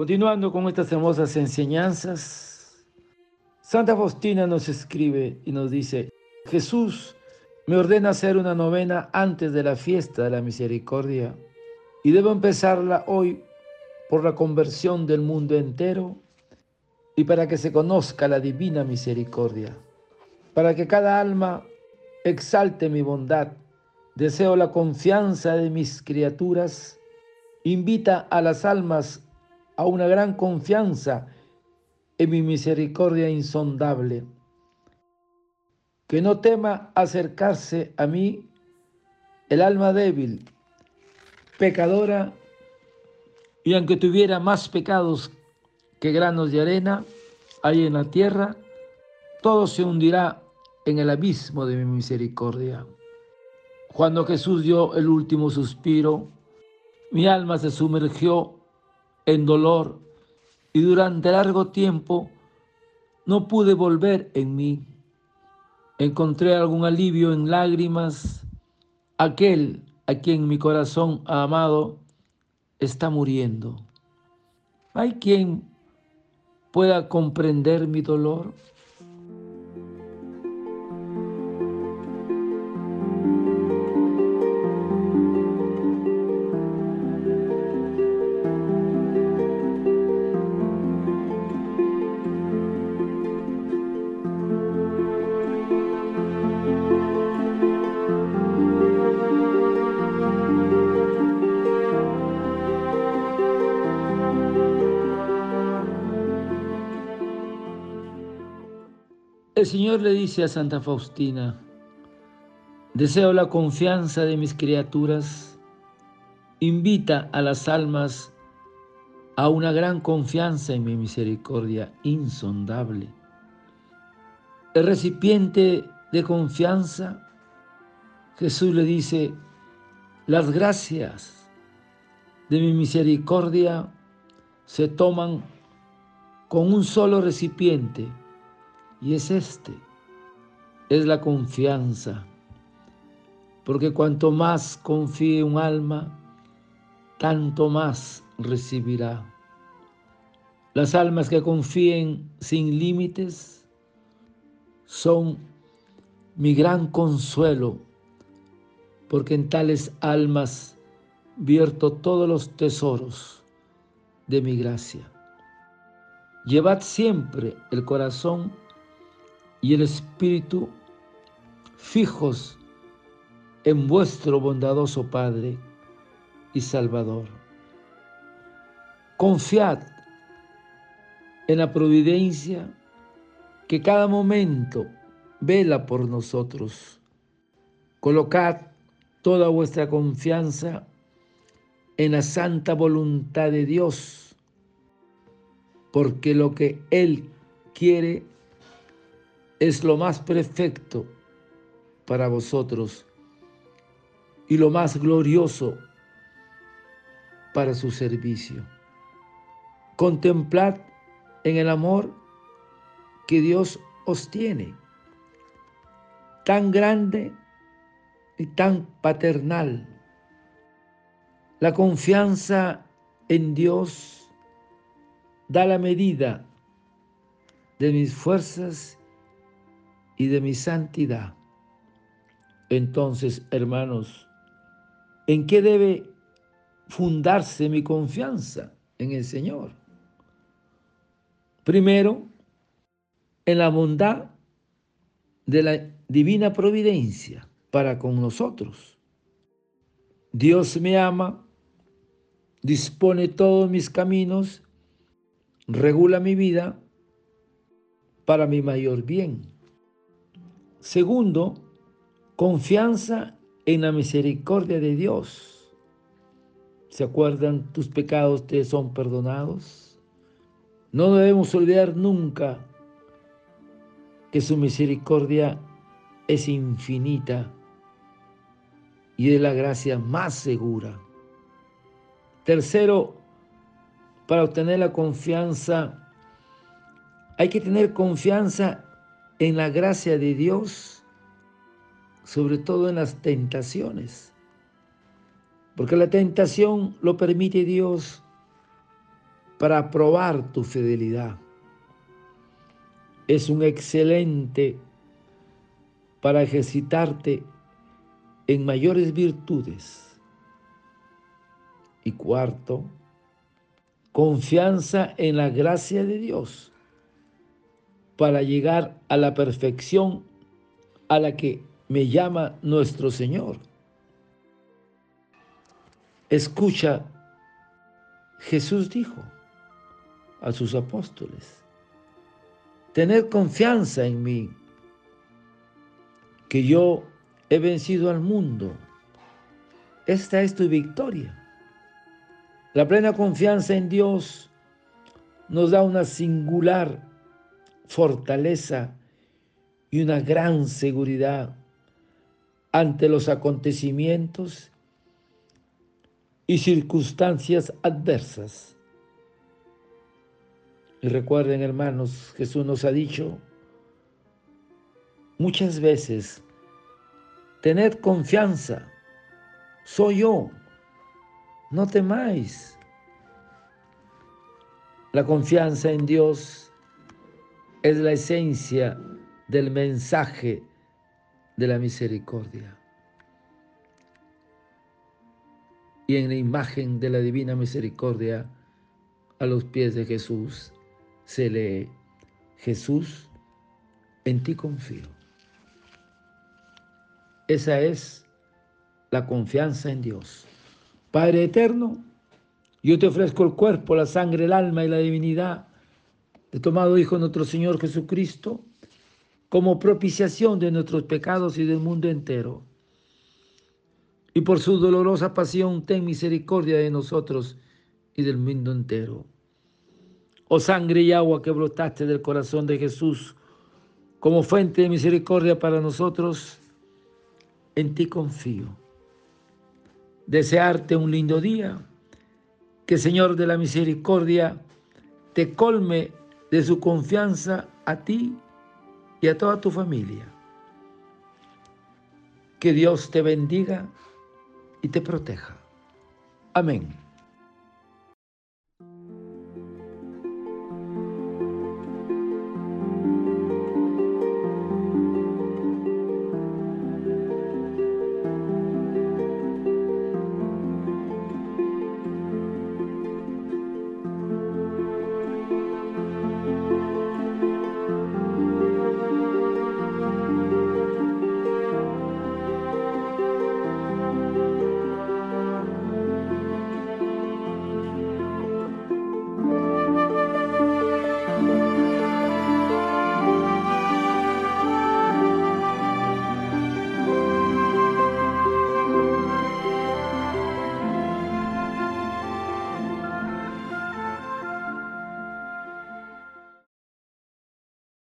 Continuando con estas hermosas enseñanzas, Santa Faustina nos escribe y nos dice, Jesús me ordena hacer una novena antes de la fiesta de la misericordia y debo empezarla hoy por la conversión del mundo entero y para que se conozca la divina misericordia, para que cada alma exalte mi bondad. Deseo la confianza de mis criaturas, invita a las almas a una gran confianza en mi misericordia insondable. Que no tema acercarse a mí el alma débil, pecadora, y aunque tuviera más pecados que granos de arena hay en la tierra, todo se hundirá en el abismo de mi misericordia. Cuando Jesús dio el último suspiro, mi alma se sumergió en dolor y durante largo tiempo no pude volver en mí. Encontré algún alivio en lágrimas. Aquel a quien mi corazón ha amado está muriendo. ¿Hay quien pueda comprender mi dolor? El Señor le dice a Santa Faustina, deseo la confianza de mis criaturas, invita a las almas a una gran confianza en mi misericordia insondable. El recipiente de confianza, Jesús le dice, las gracias de mi misericordia se toman con un solo recipiente y es este, es la confianza. Porque cuanto más confíe un alma, tanto más recibirá. Las almas que confíen sin límites son mi gran consuelo, porque en tales almas vierto todos los tesoros de mi gracia. Llevad siempre el corazón y el Espíritu fijos en vuestro bondadoso Padre y Salvador. Confiad en la providencia que cada momento vela por nosotros. Colocad toda vuestra confianza en la santa voluntad de Dios, porque lo que Él quiere es lo más perfecto para vosotros y lo más glorioso para su servicio. Contemplad en el amor que Dios os tiene, tan grande y tan paternal. La confianza en Dios da la medida de mis fuerzas y de mi santidad. Entonces, hermanos, ¿en qué debe fundarse mi confianza en el Señor? Primero, en la bondad de la divina providencia para con nosotros. Dios me ama, dispone todos mis caminos, regula mi vida para mi mayor bien. Segundo, confianza en la misericordia de Dios. ¿Se acuerdan? Tus pecados te son perdonados. No debemos olvidar nunca que su misericordia es infinita y de la gracia más segura. Tercero, para obtener la confianza, hay que tener confianza en la gracia de Dios, sobre todo en las tentaciones. Porque la tentación lo permite Dios para probar tu fidelidad. Es un excelente para ejercitarte en mayores virtudes. Y cuarto, confianza en la gracia de Dios para llegar a la perfección a la que me llama nuestro Señor. Escucha, Jesús dijo a sus apóstoles, tener confianza en mí, que yo he vencido al mundo. Esta es tu victoria. La plena confianza en Dios nos da una singular fortaleza y una gran seguridad ante los acontecimientos y circunstancias adversas. Y recuerden, hermanos, Jesús nos ha dicho muchas veces, tened confianza, soy yo, no temáis. La confianza en Dios es la esencia del mensaje de la misericordia. Y en la imagen de la divina misericordia, a los pies de Jesús, se lee, Jesús, en ti confío. Esa es la confianza en Dios. Padre eterno, yo te ofrezco el cuerpo, la sangre, el alma y la divinidad de tomado Hijo nuestro Señor Jesucristo como propiciación de nuestros pecados y del mundo entero. Y por su dolorosa pasión, ten misericordia de nosotros y del mundo entero. Oh sangre y agua que brotaste del corazón de Jesús como fuente de misericordia para nosotros, en ti confío. Desearte un lindo día, que Señor de la misericordia te colme de su confianza a ti y a toda tu familia. Que Dios te bendiga y te proteja. Amén.